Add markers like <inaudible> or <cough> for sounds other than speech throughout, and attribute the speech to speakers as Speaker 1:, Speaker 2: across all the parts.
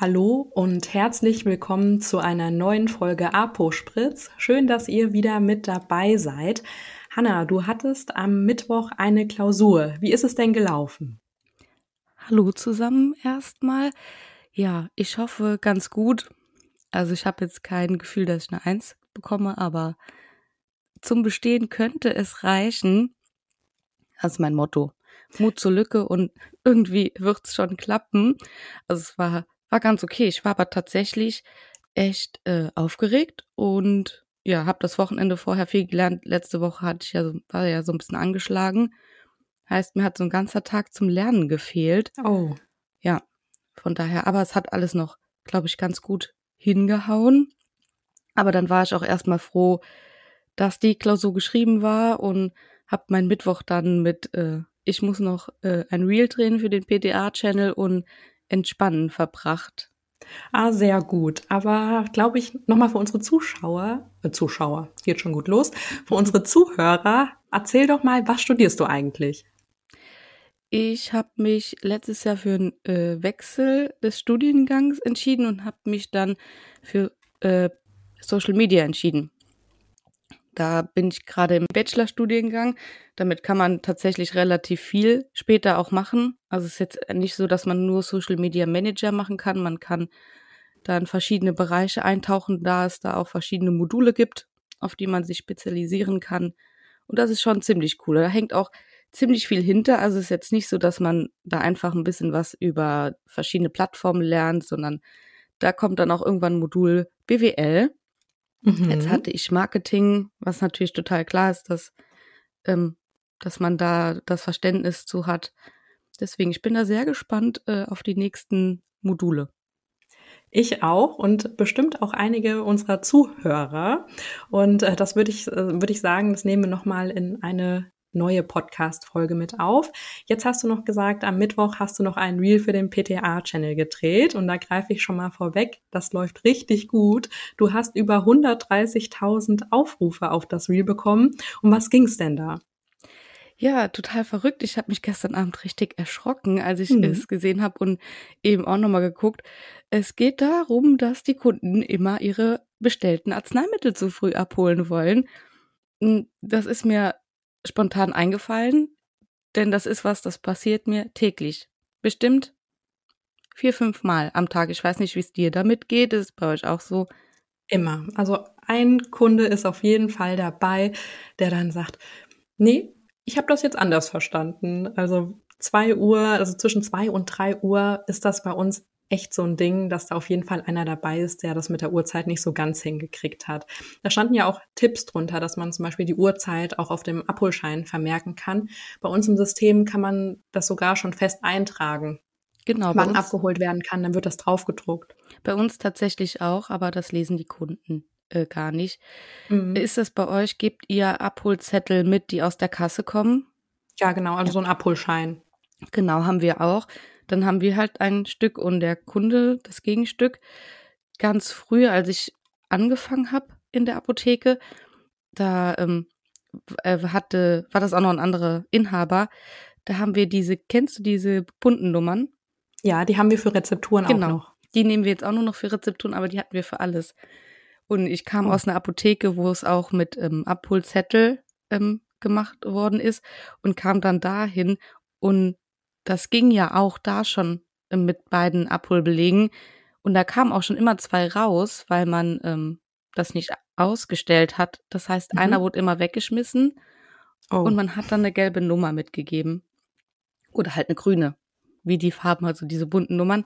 Speaker 1: Hallo und herzlich willkommen zu einer neuen Folge Apo Spritz. Schön, dass ihr wieder mit dabei seid. Hanna, du hattest am Mittwoch eine Klausur. Wie ist es denn gelaufen?
Speaker 2: Hallo zusammen erstmal. Ja, ich hoffe ganz gut. Also ich habe jetzt kein Gefühl, dass ich eine Eins bekomme, aber zum Bestehen könnte es reichen. Das ist mein Motto. Mut zur Lücke und irgendwie wird's schon klappen. Also es war war ganz okay. Ich war aber tatsächlich echt äh, aufgeregt und ja, habe das Wochenende vorher viel gelernt. Letzte Woche hatte ich ja so, war ja so ein bisschen angeschlagen. Heißt, mir hat so ein ganzer Tag zum Lernen gefehlt.
Speaker 1: Oh.
Speaker 2: Ja, von daher, aber es hat alles noch, glaube ich, ganz gut hingehauen. Aber dann war ich auch erstmal froh, dass die Klausur geschrieben war und habe meinen Mittwoch dann mit, äh, ich muss noch äh, ein Reel drehen für den PDA-Channel und Entspannen verbracht.
Speaker 1: Ah, sehr gut. Aber glaube ich, nochmal für unsere Zuschauer, äh, Zuschauer, geht schon gut los, für unsere Zuhörer, erzähl doch mal, was studierst du eigentlich?
Speaker 2: Ich habe mich letztes Jahr für einen äh, Wechsel des Studiengangs entschieden und habe mich dann für äh, Social Media entschieden. Da bin ich gerade im Bachelorstudiengang. Damit kann man tatsächlich relativ viel später auch machen. Also es ist jetzt nicht so, dass man nur Social Media Manager machen kann. Man kann da in verschiedene Bereiche eintauchen, da es da auch verschiedene Module gibt, auf die man sich spezialisieren kann. Und das ist schon ziemlich cool. Da hängt auch ziemlich viel hinter. Also es ist jetzt nicht so, dass man da einfach ein bisschen was über verschiedene Plattformen lernt, sondern da kommt dann auch irgendwann Modul BWL. Mhm. Jetzt hatte ich Marketing, was natürlich total klar ist, dass, ähm, dass man da das Verständnis zu hat. Deswegen, ich bin da sehr gespannt äh, auf die nächsten Module.
Speaker 1: Ich auch und bestimmt auch einige unserer Zuhörer. Und äh, das würde ich, äh, würde ich sagen, das nehmen wir nochmal in eine neue Podcast-Folge mit auf. Jetzt hast du noch gesagt, am Mittwoch hast du noch ein Reel für den PTA-Channel gedreht und da greife ich schon mal vorweg. Das läuft richtig gut. Du hast über 130.000 Aufrufe auf das Reel bekommen. Um was ging's denn da?
Speaker 2: Ja, total verrückt. Ich habe mich gestern Abend richtig erschrocken, als ich mhm. es gesehen habe und eben auch nochmal geguckt. Es geht darum, dass die Kunden immer ihre bestellten Arzneimittel zu früh abholen wollen. Hm, das ist mir spontan eingefallen, denn das ist was, das passiert mir täglich. Bestimmt vier, fünf Mal am Tag. Ich weiß nicht, wie es dir damit geht. Ist bei euch auch so?
Speaker 1: Immer. Also ein Kunde ist auf jeden Fall dabei, der dann sagt, nee, ich habe das jetzt anders verstanden. Also zwei Uhr, also zwischen zwei und drei Uhr ist das bei uns echt so ein Ding, dass da auf jeden Fall einer dabei ist, der das mit der Uhrzeit nicht so ganz hingekriegt hat. Da standen ja auch Tipps drunter, dass man zum Beispiel die Uhrzeit auch auf dem Abholschein vermerken kann. Bei uns im System kann man das sogar schon fest eintragen. Genau. Wann abgeholt werden kann, dann wird das draufgedruckt.
Speaker 2: Bei uns tatsächlich auch, aber das lesen die Kunden äh, gar nicht. Mhm. Ist das bei euch? Gebt ihr Abholzettel mit, die aus der Kasse kommen?
Speaker 1: Ja, genau, also ja. so ein Abholschein.
Speaker 2: Genau, haben wir auch. Dann haben wir halt ein Stück und der Kunde das Gegenstück. Ganz früh, als ich angefangen habe in der Apotheke, da ähm, äh, hatte, war das auch noch ein anderer Inhaber. Da haben wir diese, kennst du diese bunten Nummern?
Speaker 1: Ja, die haben wir für Rezepturen genau. auch noch.
Speaker 2: Die nehmen wir jetzt auch nur noch für Rezepturen, aber die hatten wir für alles. Und ich kam oh. aus einer Apotheke, wo es auch mit ähm, Abholzettel ähm, gemacht worden ist und kam dann dahin und das ging ja auch da schon äh, mit beiden Abholbelegen. Und da kamen auch schon immer zwei raus, weil man ähm, das nicht ausgestellt hat. Das heißt, mhm. einer wurde immer weggeschmissen oh. und man hat dann eine gelbe Nummer mitgegeben. Oder halt eine grüne, wie die Farben, also diese bunten Nummern.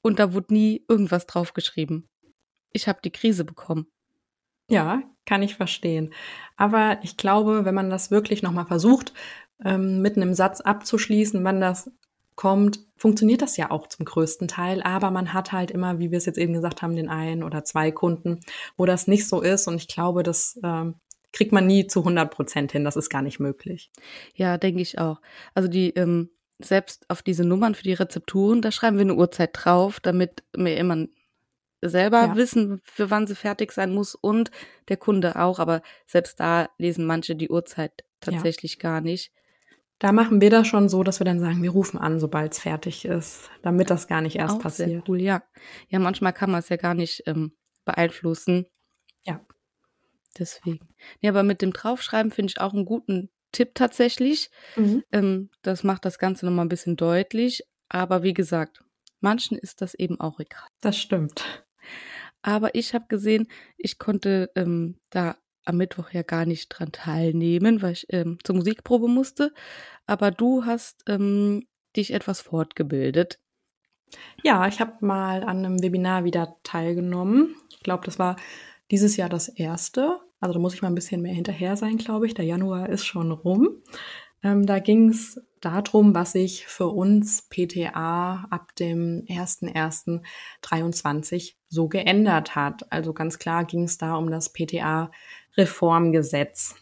Speaker 2: Und da wurde nie irgendwas draufgeschrieben. Ich habe die Krise bekommen.
Speaker 1: Ja, kann ich verstehen. Aber ich glaube, wenn man das wirklich nochmal versucht, ähm, mit einem Satz abzuschließen, wann das kommt, funktioniert das ja auch zum größten Teil. Aber man hat halt immer, wie wir es jetzt eben gesagt haben, den einen oder zwei Kunden, wo das nicht so ist. Und ich glaube, das ähm, kriegt man nie zu 100 Prozent hin. Das ist gar nicht möglich.
Speaker 2: Ja, denke ich auch. Also die, ähm, selbst auf diese Nummern für die Rezepturen, da schreiben wir eine Uhrzeit drauf, damit wir immer selber ja. wissen, für wann sie fertig sein muss und der Kunde auch. Aber selbst da lesen manche die Uhrzeit tatsächlich ja. gar nicht.
Speaker 1: Da machen wir das schon so, dass wir dann sagen, wir rufen an, sobald es fertig ist, damit das gar nicht erst
Speaker 2: Auch
Speaker 1: passiert.
Speaker 2: Sehr cool, ja. Ja, manchmal kann man es ja gar nicht ähm, beeinflussen.
Speaker 1: Ja.
Speaker 2: Deswegen. Ja, aber mit dem Draufschreiben finde ich auch einen guten Tipp tatsächlich.
Speaker 1: Mhm.
Speaker 2: Ähm, das macht das Ganze nochmal ein bisschen deutlich. Aber wie gesagt, manchen ist das eben auch egal.
Speaker 1: Das stimmt.
Speaker 2: Aber ich habe gesehen, ich konnte ähm, da am Mittwoch ja gar nicht dran teilnehmen, weil ich ähm, zur Musikprobe musste. Aber du hast ähm, dich etwas fortgebildet.
Speaker 1: Ja, ich habe mal an einem Webinar wieder teilgenommen. Ich glaube, das war dieses Jahr das erste. Also da muss ich mal ein bisschen mehr hinterher sein, glaube ich. Der Januar ist schon rum. Ähm, da ging es darum, was sich für uns PTA ab dem 01.01.23 so geändert hat. Also ganz klar ging es da um das PTA-Reformgesetz.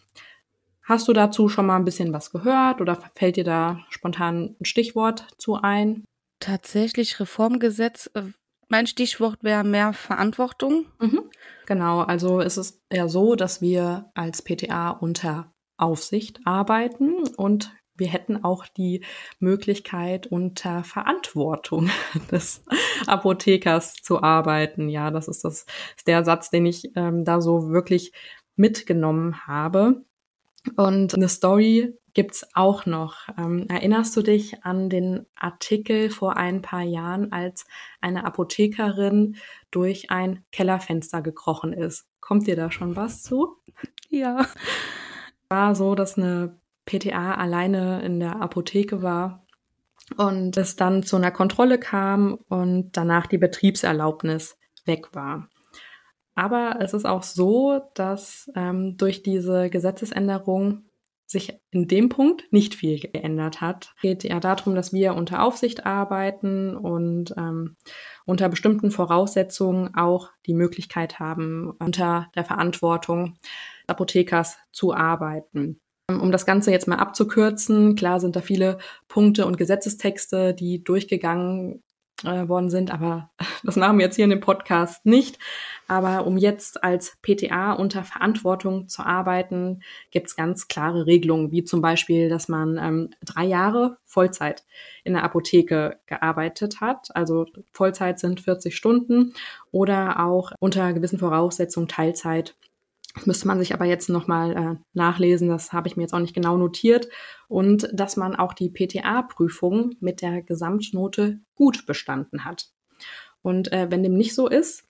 Speaker 1: Hast du dazu schon mal ein bisschen was gehört oder fällt dir da spontan ein Stichwort zu ein?
Speaker 2: Tatsächlich Reformgesetz. Äh, mein Stichwort wäre mehr Verantwortung.
Speaker 1: Mhm. Genau, also es ist ja so, dass wir als PTA unter Aufsicht arbeiten und wir hätten auch die Möglichkeit, unter Verantwortung <laughs> des Apothekers zu arbeiten. Ja, das ist das ist der Satz, den ich ähm, da so wirklich mitgenommen habe. Und eine Story gibt's auch noch. Ähm, erinnerst du dich an den Artikel vor ein paar Jahren, als eine Apothekerin durch ein Kellerfenster gekrochen ist? Kommt dir da schon was zu?
Speaker 2: Ja.
Speaker 1: War so, dass eine PTA alleine in der Apotheke war und es dann zu einer Kontrolle kam und danach die Betriebserlaubnis weg war. Aber es ist auch so, dass ähm, durch diese Gesetzesänderung sich in dem Punkt nicht viel geändert hat. Es geht ja darum, dass wir unter Aufsicht arbeiten und ähm, unter bestimmten Voraussetzungen auch die Möglichkeit haben, unter der Verantwortung Apothekers zu arbeiten. Um das Ganze jetzt mal abzukürzen, klar sind da viele Punkte und Gesetzestexte, die durchgegangen äh, worden sind, aber <laughs> das machen wir jetzt hier in dem Podcast nicht. Aber um jetzt als PTA unter Verantwortung zu arbeiten, gibt es ganz klare Regelungen, wie zum Beispiel, dass man ähm, drei Jahre Vollzeit in der Apotheke gearbeitet hat. Also Vollzeit sind 40 Stunden oder auch unter gewissen Voraussetzungen Teilzeit müsste man sich aber jetzt nochmal äh, nachlesen, das habe ich mir jetzt auch nicht genau notiert. Und dass man auch die PTA-Prüfung mit der Gesamtnote gut bestanden hat. Und äh, wenn dem nicht so ist,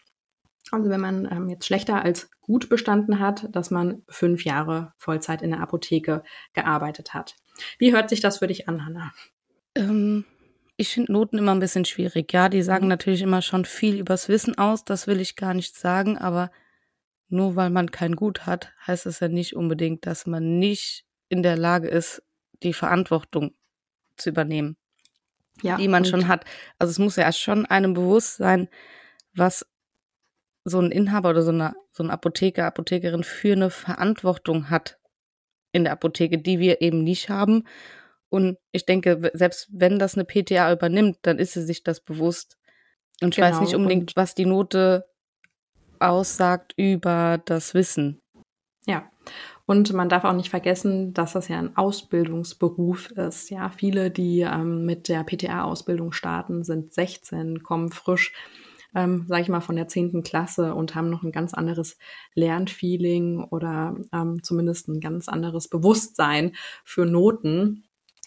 Speaker 1: also wenn man ähm, jetzt schlechter als gut bestanden hat, dass man fünf Jahre Vollzeit in der Apotheke gearbeitet hat. Wie hört sich das für dich an, Hanna?
Speaker 2: Ähm, ich finde Noten immer ein bisschen schwierig. Ja, die sagen mhm. natürlich immer schon viel übers Wissen aus, das will ich gar nicht sagen, aber nur weil man kein Gut hat, heißt es ja nicht unbedingt, dass man nicht in der Lage ist, die Verantwortung zu übernehmen, ja, die man schon hat. Also es muss ja schon einem bewusst sein, was so ein Inhaber oder so eine, so ein Apotheker, Apothekerin für eine Verantwortung hat in der Apotheke, die wir eben nicht haben. Und ich denke, selbst wenn das eine PTA übernimmt, dann ist sie sich das bewusst. Und ich genau, weiß nicht unbedingt, was die Note aussagt über das Wissen.
Speaker 1: Ja. Und man darf auch nicht vergessen, dass das ja ein Ausbildungsberuf ist. Ja, viele, die ähm, mit der PTA-Ausbildung starten, sind 16, kommen frisch, ähm, sage ich mal, von der 10. Klasse und haben noch ein ganz anderes Lernfeeling oder ähm, zumindest ein ganz anderes Bewusstsein für Noten,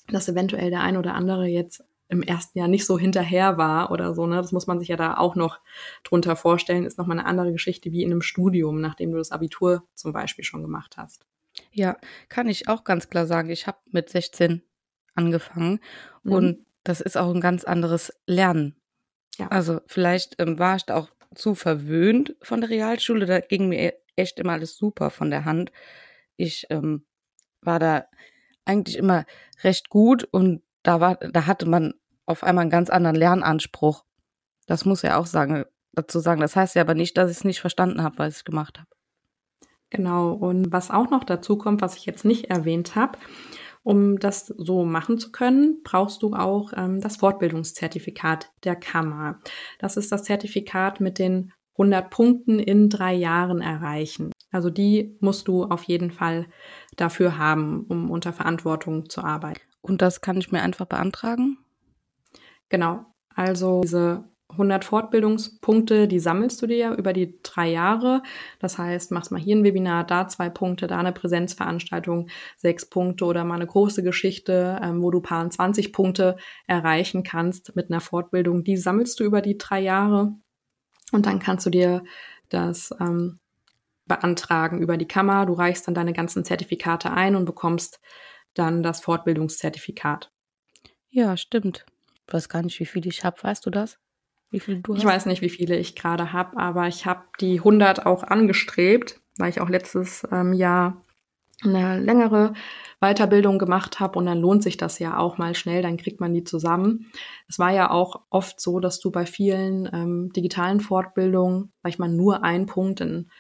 Speaker 1: dass eventuell der ein oder andere jetzt im ersten Jahr nicht so hinterher war oder so, ne? Das muss man sich ja da auch noch drunter vorstellen, ist nochmal eine andere Geschichte wie in einem Studium, nachdem du das Abitur zum Beispiel schon gemacht hast.
Speaker 2: Ja, kann ich auch ganz klar sagen. Ich habe mit 16 angefangen mhm. und das ist auch ein ganz anderes Lernen. Ja. Also vielleicht ähm, war ich da auch zu verwöhnt von der Realschule. Da ging mir echt immer alles super von der Hand. Ich ähm, war da eigentlich immer recht gut und da war, da hatte man auf einmal einen ganz anderen Lernanspruch. Das muss ja auch sagen, dazu sagen. Das heißt ja aber nicht, dass ich es nicht verstanden habe, was ich gemacht habe.
Speaker 1: Genau. Und was auch noch dazu kommt, was ich jetzt nicht erwähnt habe, um das so machen zu können, brauchst du auch ähm, das Fortbildungszertifikat der Kammer. Das ist das Zertifikat mit den 100 Punkten in drei Jahren erreichen. Also die musst du auf jeden Fall dafür haben, um unter Verantwortung zu arbeiten.
Speaker 2: Und das kann ich mir einfach beantragen?
Speaker 1: Genau. Also diese 100 Fortbildungspunkte, die sammelst du dir über die drei Jahre. Das heißt, machst mal hier ein Webinar, da zwei Punkte, da eine Präsenzveranstaltung, sechs Punkte oder mal eine große Geschichte, ähm, wo du paar 20 Punkte erreichen kannst mit einer Fortbildung. Die sammelst du über die drei Jahre und dann kannst du dir das ähm, beantragen über die Kammer. Du reichst dann deine ganzen Zertifikate ein und bekommst dann das Fortbildungszertifikat.
Speaker 2: Ja, stimmt. Ich weiß gar nicht, wie viele ich habe. Weißt du das? Wie viele du
Speaker 1: hast? Ich weiß nicht, wie viele ich gerade habe, aber ich habe die 100 auch angestrebt, weil ich auch letztes ähm, Jahr eine längere Weiterbildung gemacht habe und dann lohnt sich das ja auch mal schnell, dann kriegt man die zusammen. Es war ja auch oft so, dass du bei vielen ähm, digitalen Fortbildungen, sag ich mal, nur einen Punkt in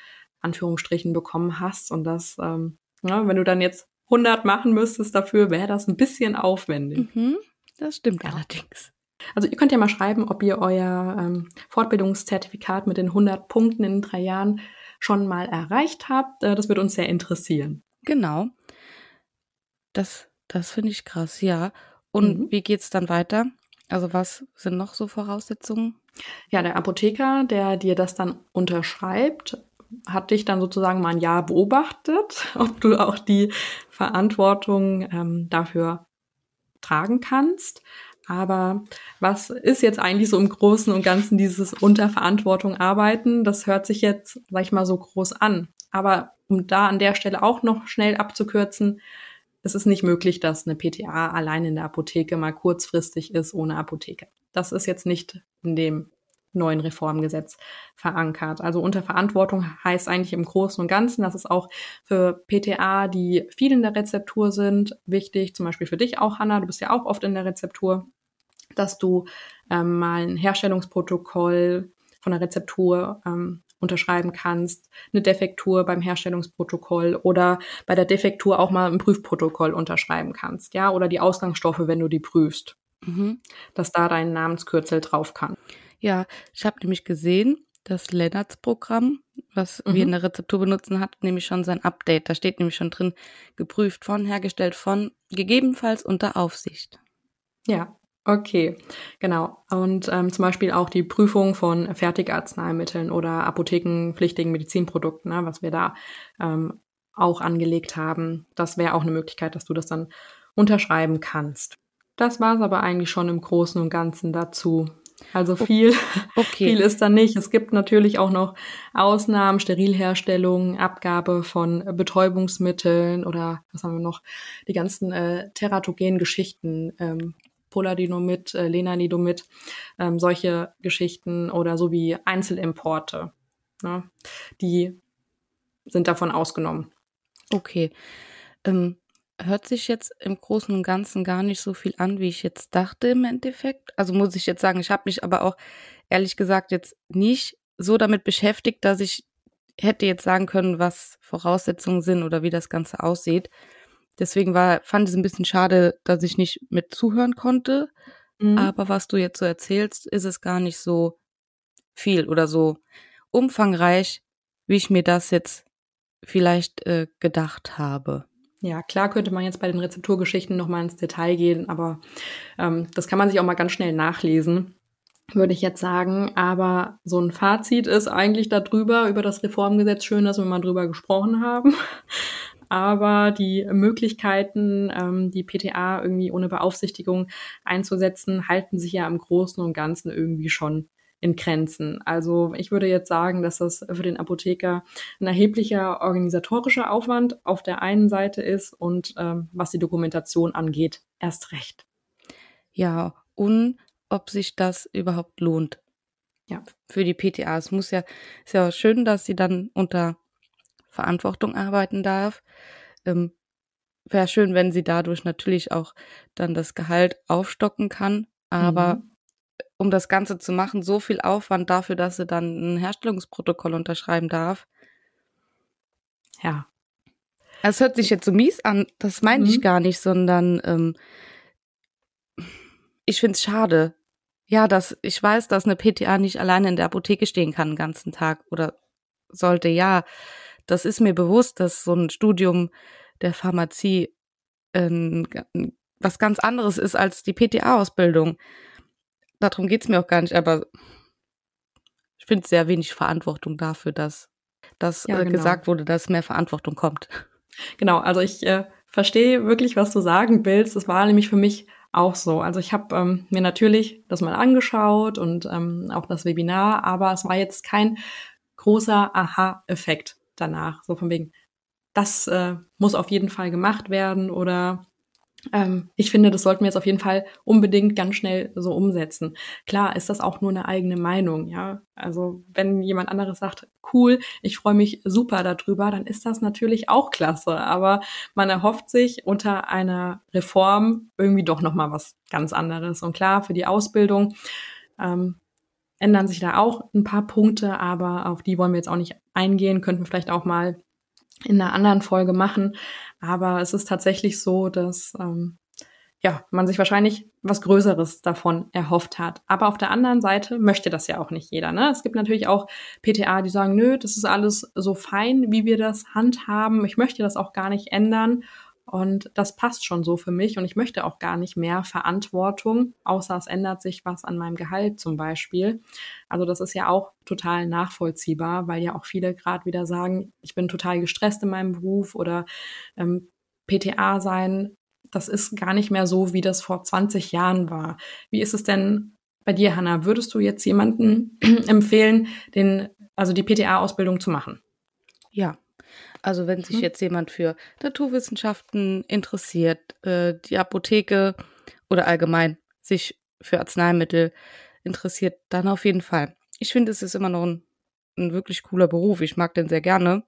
Speaker 1: Anführungsstrichen bekommen hast und das, ähm, ja, wenn du dann jetzt 100 machen müsstest dafür, wäre das ein bisschen aufwendig.
Speaker 2: Mhm, das stimmt ja. allerdings.
Speaker 1: Also ihr könnt ja mal schreiben, ob ihr euer ähm, Fortbildungszertifikat mit den 100 Punkten in drei Jahren schon mal erreicht habt. Äh, das würde uns sehr interessieren.
Speaker 2: Genau. Das, das finde ich krass, ja. Und mhm. wie geht's dann weiter? Also was sind noch so Voraussetzungen?
Speaker 1: Ja, der Apotheker, der dir das dann unterschreibt, hat dich dann sozusagen mal ein Jahr beobachtet, <laughs> ob du auch die Verantwortung ähm, dafür tragen kannst. Aber was ist jetzt eigentlich so im Großen und Ganzen dieses Unterverantwortung arbeiten? Das hört sich jetzt, sag ich mal, so groß an. Aber um da an der Stelle auch noch schnell abzukürzen, es ist nicht möglich, dass eine PTA allein in der Apotheke mal kurzfristig ist ohne Apotheke. Das ist jetzt nicht in dem neuen Reformgesetz verankert. Also unter Verantwortung heißt eigentlich im Großen und Ganzen, dass es auch für PTA, die viel in der Rezeptur sind, wichtig, zum Beispiel für dich auch, Hanna, du bist ja auch oft in der Rezeptur, dass du ähm, mal ein Herstellungsprotokoll von der Rezeptur ähm, unterschreiben kannst, eine Defektur beim Herstellungsprotokoll oder bei der Defektur auch mal ein Prüfprotokoll unterschreiben kannst, ja, oder die Ausgangsstoffe, wenn du die prüfst, mhm. dass da dein Namenskürzel drauf kann.
Speaker 2: Ja, ich habe nämlich gesehen, das Lennarts Programm, was mhm. wir in der Rezeptur benutzen, hat nämlich schon sein Update. Da steht nämlich schon drin, geprüft von, hergestellt von, gegebenenfalls unter Aufsicht.
Speaker 1: Ja, okay, genau. Und ähm, zum Beispiel auch die Prüfung von Fertigarzneimitteln oder apothekenpflichtigen Medizinprodukten, ne, was wir da ähm, auch angelegt haben. Das wäre auch eine Möglichkeit, dass du das dann unterschreiben kannst. Das war es aber eigentlich schon im Großen und Ganzen dazu. Also viel, okay. viel ist da nicht. Es gibt natürlich auch noch Ausnahmen, Sterilherstellung, Abgabe von Betäubungsmitteln oder was haben wir noch? Die ganzen äh, teratogenen Geschichten, ähm, Poladinomid, äh, Lenalidomid, ähm, solche Geschichten oder so wie Einzelimporte. Ne? Die sind davon ausgenommen.
Speaker 2: Okay. Ähm, hört sich jetzt im Großen und Ganzen gar nicht so viel an, wie ich jetzt dachte im Endeffekt. Also muss ich jetzt sagen, ich habe mich aber auch ehrlich gesagt jetzt nicht so damit beschäftigt, dass ich hätte jetzt sagen können, was Voraussetzungen sind oder wie das Ganze aussieht. Deswegen war, fand es ein bisschen schade, dass ich nicht mit zuhören konnte. Mhm. Aber was du jetzt so erzählst, ist es gar nicht so viel oder so umfangreich, wie ich mir das jetzt vielleicht äh, gedacht habe.
Speaker 1: Ja, klar könnte man jetzt bei den Rezepturgeschichten nochmal ins Detail gehen, aber ähm, das kann man sich auch mal ganz schnell nachlesen, würde ich jetzt sagen. Aber so ein Fazit ist eigentlich darüber, über das Reformgesetz schön, dass wir mal drüber gesprochen haben. <laughs> Aber die Möglichkeiten, ähm, die PTA irgendwie ohne Beaufsichtigung einzusetzen, halten sich ja im Großen und Ganzen irgendwie schon in Grenzen. Also ich würde jetzt sagen, dass das für den Apotheker ein erheblicher organisatorischer Aufwand auf der einen Seite ist und ähm, was die Dokumentation angeht, erst recht.
Speaker 2: Ja, und ob sich das überhaupt lohnt. Ja. Für die PTA. Es muss ja, ist ja schön, dass sie dann unter Verantwortung arbeiten darf. Ähm, Wäre schön, wenn sie dadurch natürlich auch dann das Gehalt aufstocken kann. Aber mhm um das Ganze zu machen, so viel Aufwand dafür, dass sie dann ein Herstellungsprotokoll unterschreiben darf.
Speaker 1: Ja.
Speaker 2: Es hört sich jetzt so mies an, das meine mhm. ich gar nicht, sondern ähm, ich finde es schade. Ja, dass ich weiß, dass eine PTA nicht alleine in der Apotheke stehen kann den ganzen Tag oder sollte, ja. Das ist mir bewusst, dass so ein Studium der Pharmazie ein was ganz anderes ist als die PTA-Ausbildung. Darum geht's mir auch gar nicht, aber ich finde sehr wenig Verantwortung dafür, dass, dass ja, äh, genau. gesagt wurde, dass mehr Verantwortung kommt. <laughs>
Speaker 1: Genau, also ich äh, verstehe wirklich, was du sagen willst. Das war nämlich für mich auch so. Also ich habe ähm, mir natürlich das mal angeschaut und ähm, auch das Webinar, aber es war jetzt kein großer Aha-Effekt danach. So von wegen, das äh, muss auf jeden Fall gemacht werden oder ähm, ich finde, das sollten wir jetzt auf jeden Fall unbedingt ganz schnell so umsetzen. Klar ist das auch nur eine eigene Meinung, ja. Also wenn jemand anderes sagt, cool, ich freue mich super darüber, dann ist das natürlich auch klasse. Aber man erhofft sich unter einer Reform irgendwie doch noch mal was ganz anderes. Und klar, für die Ausbildung ähm, ändern sich da auch ein paar Punkte, aber auf die wollen wir jetzt auch nicht eingehen. Könnten wir vielleicht auch mal in einer anderen Folge machen. Aber es ist tatsächlich so, dass ähm, ja, man sich wahrscheinlich was Größeres davon erhofft hat. Aber auf der anderen Seite möchte das ja auch nicht jeder. Ne? Es gibt natürlich auch PTA, die sagen, nö, das ist alles so fein, wie wir das handhaben. Ich möchte das auch gar nicht ändern. Und das passt schon so für mich und ich möchte auch gar nicht mehr Verantwortung, außer es ändert sich was an meinem Gehalt zum Beispiel. Also das ist ja auch total nachvollziehbar, weil ja auch viele gerade wieder sagen, ich bin total gestresst in meinem Beruf oder ähm, PTA sein, das ist gar nicht mehr so, wie das vor 20 Jahren war. Wie ist es denn bei dir, Hanna? Würdest du jetzt jemanden <clears throat> empfehlen, den, also die PTA-Ausbildung zu machen?
Speaker 2: Ja, also wenn sich mhm. jetzt jemand für Naturwissenschaften interessiert, äh, die Apotheke oder allgemein sich für Arzneimittel interessiert, dann auf jeden Fall. Ich finde, es ist immer noch ein, ein wirklich cooler Beruf. Ich mag den sehr gerne.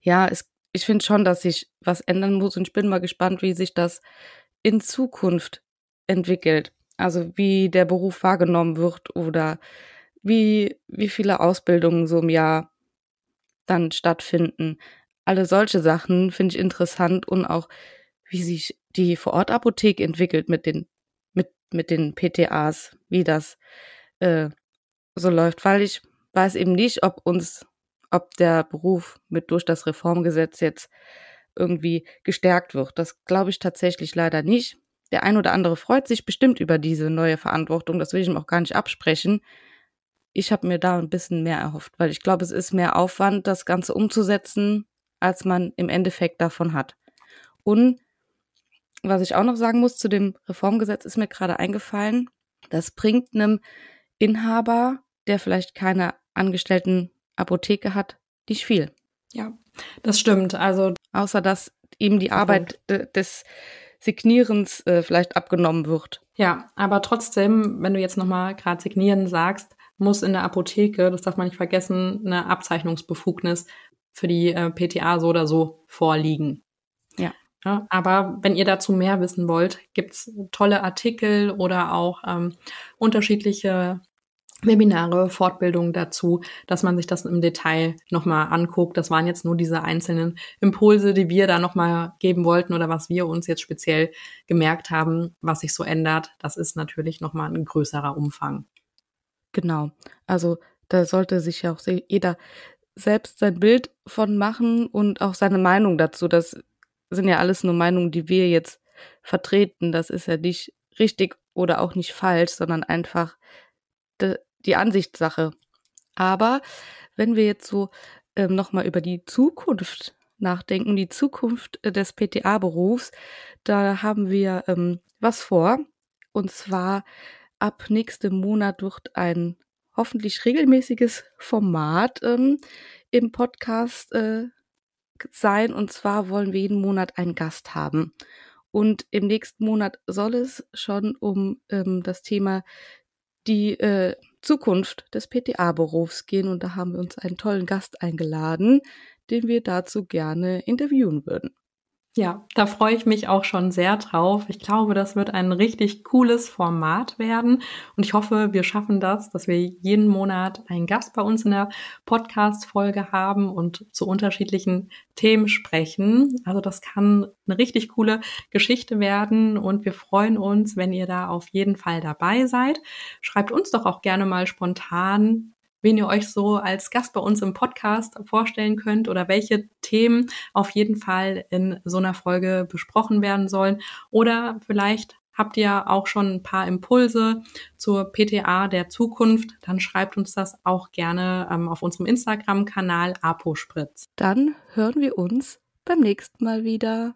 Speaker 2: Ja, es, ich finde schon, dass sich was ändern muss und ich bin mal gespannt, wie sich das in Zukunft entwickelt. Also wie der Beruf wahrgenommen wird oder wie, wie viele Ausbildungen so im Jahr dann stattfinden. Alle solche Sachen finde ich interessant und auch, wie sich die Vorortapotheke entwickelt mit den, mit, mit den PTAs, wie das äh, so läuft, weil ich weiß eben nicht, ob uns, ob der Beruf mit durch das Reformgesetz jetzt irgendwie gestärkt wird. Das glaube ich tatsächlich leider nicht. Der ein oder andere freut sich bestimmt über diese neue Verantwortung, das will ich ihm auch gar nicht absprechen ich habe mir da ein bisschen mehr erhofft, weil ich glaube, es ist mehr Aufwand, das Ganze umzusetzen, als man im Endeffekt davon hat. Und was ich auch noch sagen muss zu dem Reformgesetz, ist mir gerade eingefallen, das bringt einem Inhaber, der vielleicht keine angestellten Apotheke hat, nicht viel.
Speaker 1: Ja, das stimmt. Also
Speaker 2: außer dass ihm die Arbeit des Signierens äh, vielleicht abgenommen wird.
Speaker 1: Ja, aber trotzdem, wenn du jetzt nochmal gerade signieren sagst, muss in der Apotheke, das darf man nicht vergessen, eine Abzeichnungsbefugnis für die äh, PTA so oder so vorliegen. Ja. ja. Aber wenn ihr dazu mehr wissen wollt, gibt's tolle Artikel oder auch ähm, unterschiedliche Webinare, Fortbildungen dazu, dass man sich das im Detail nochmal anguckt. Das waren jetzt nur diese einzelnen Impulse, die wir da nochmal geben wollten oder was wir uns jetzt speziell gemerkt haben, was sich so ändert. Das ist natürlich nochmal ein größerer Umfang.
Speaker 2: Genau. Also da sollte sich ja auch jeder selbst sein Bild von machen und auch seine Meinung dazu. Das sind ja alles nur Meinungen, die wir jetzt vertreten. Das ist ja nicht richtig oder auch nicht falsch, sondern einfach die Ansichtssache. Aber wenn wir jetzt so ähm, nochmal über die Zukunft nachdenken, die Zukunft äh, des PTA-Berufs, da haben wir ähm, was vor. Und zwar ab nächstem Monat wird ein hoffentlich regelmäßiges Format ähm, im Podcast äh, sein. Und zwar wollen wir jeden Monat einen Gast haben. Und im nächsten Monat soll es schon um ähm, das Thema die äh, Zukunft des PTA-Berufs gehen. Und da haben wir uns einen tollen Gast eingeladen, den wir dazu gerne interviewen würden.
Speaker 1: Ja, da freue ich mich auch schon sehr drauf. Ich glaube, das wird ein richtig cooles Format werden. Und ich hoffe, wir schaffen das, dass wir jeden Monat einen Gast bei uns in der Podcast-Folge haben und zu unterschiedlichen Themen sprechen. Also das kann eine richtig coole Geschichte werden. Und wir freuen uns, wenn ihr da auf jeden Fall dabei seid. Schreibt uns doch auch gerne mal spontan wen ihr euch so als Gast bei uns im Podcast vorstellen könnt oder welche Themen auf jeden Fall in so einer Folge besprochen werden sollen. Oder vielleicht habt ihr auch schon ein paar Impulse zur PTA der Zukunft, dann schreibt uns das auch gerne ähm, auf unserem Instagram-Kanal Apospritz.
Speaker 2: Dann hören wir uns beim nächsten Mal wieder.